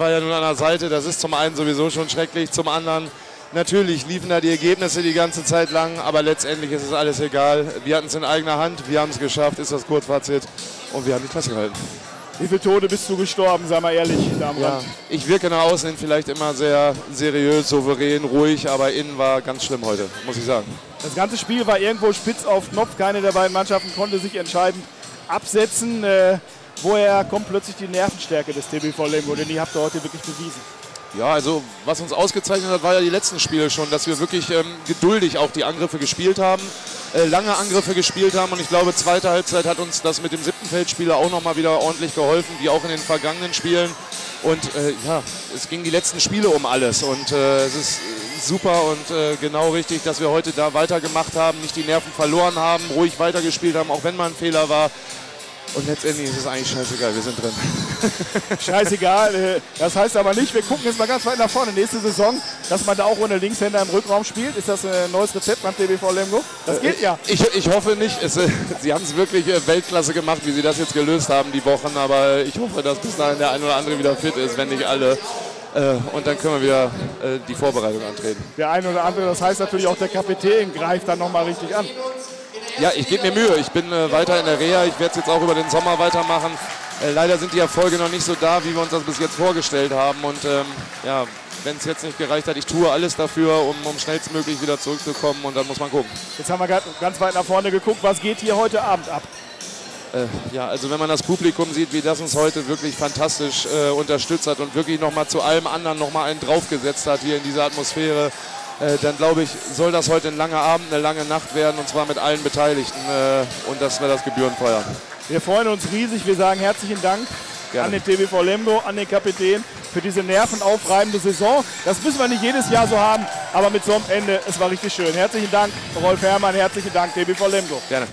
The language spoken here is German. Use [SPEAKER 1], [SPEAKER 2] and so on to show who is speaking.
[SPEAKER 1] war ja nun an der Seite. Das ist zum einen sowieso schon schrecklich, zum anderen natürlich liefen da die Ergebnisse die ganze Zeit lang, aber letztendlich ist es alles egal. Wir hatten es in eigener Hand, wir haben es geschafft, ist das Kurzfazit und wir haben die Klasse gehalten.
[SPEAKER 2] Wie viele Tode bist du gestorben, sag mal ehrlich, da
[SPEAKER 1] Ja, ich wirke nach außen hin vielleicht immer sehr seriös, souverän, ruhig, aber innen war ganz schlimm heute, muss ich sagen.
[SPEAKER 2] Das ganze Spiel war irgendwo spitz auf Knopf. Keine der beiden Mannschaften konnte sich entscheidend absetzen. Woher kommt plötzlich die Nervenstärke des TBV Lemgo? Denn die habt ihr heute wirklich bewiesen.
[SPEAKER 1] Ja, also was uns ausgezeichnet hat, war ja die letzten Spiele schon, dass wir wirklich ähm, geduldig auch die Angriffe gespielt haben, äh, lange Angriffe gespielt haben und ich glaube, zweite Halbzeit hat uns das mit dem siebten Feldspieler auch nochmal wieder ordentlich geholfen, wie auch in den vergangenen Spielen. Und äh, ja, es ging die letzten Spiele um alles und äh, es ist äh, super und äh, genau richtig, dass wir heute da weitergemacht haben, nicht die Nerven verloren haben, ruhig weitergespielt haben, auch wenn mal ein Fehler war. Und letztendlich ist es eigentlich scheißegal, wir sind drin.
[SPEAKER 2] Scheißegal. äh, Das heißt aber nicht, wir gucken jetzt mal ganz weit nach vorne. Nächste Saison, dass man da auch ohne Linkshänder im Rückraum spielt. Ist das ein neues Rezept beim TBV Lemgo? Das geht ja.
[SPEAKER 1] Ich, ich hoffe nicht. Es, äh, sie haben es wirklich äh, Weltklasse gemacht, wie sie das jetzt gelöst haben, die Wochen. Aber ich hoffe, dass bis dahin der ein oder andere wieder fit ist, wenn nicht alle. Äh, Und dann können wir wieder äh, die Vorbereitung antreten.
[SPEAKER 2] Der eine oder andere, das heißt natürlich auch der Kapitän greift dann nochmal richtig an.
[SPEAKER 1] Ja, ich gebe mir Mühe. Ich bin äh, weiter in der Reha. Ich werde es jetzt auch über den Sommer weitermachen. Äh, leider sind die Erfolge noch nicht so da, wie wir uns das bis jetzt vorgestellt haben. Und ähm, ja, wenn es jetzt nicht gereicht hat, ich tue alles dafür, um, um schnellstmöglich wieder zurückzukommen. Und dann muss man gucken.
[SPEAKER 2] Jetzt haben wir ganz weit nach vorne geguckt. Was geht hier heute Abend ab?
[SPEAKER 1] Äh, ja, also wenn man das Publikum sieht, wie das uns heute wirklich fantastisch äh, unterstützt hat und wirklich nochmal zu allem anderen nochmal einen draufgesetzt hat hier in dieser Atmosphäre, äh, dann glaube ich, soll das heute ein langer Abend, eine lange Nacht werden und zwar mit allen Beteiligten äh, und dass wir das Gebühren feiern.
[SPEAKER 2] Wir freuen uns riesig. Wir sagen herzlichen Dank
[SPEAKER 1] Gerne.
[SPEAKER 2] an den TBV Lemgo, an den Kapitän für diese nervenaufreibende Saison. Das müssen wir nicht jedes Jahr so haben, aber mit so einem Ende, es war richtig schön. Herzlichen Dank, Rolf Herrmann, herzlichen Dank, TBV Lemgo.
[SPEAKER 1] Gerne.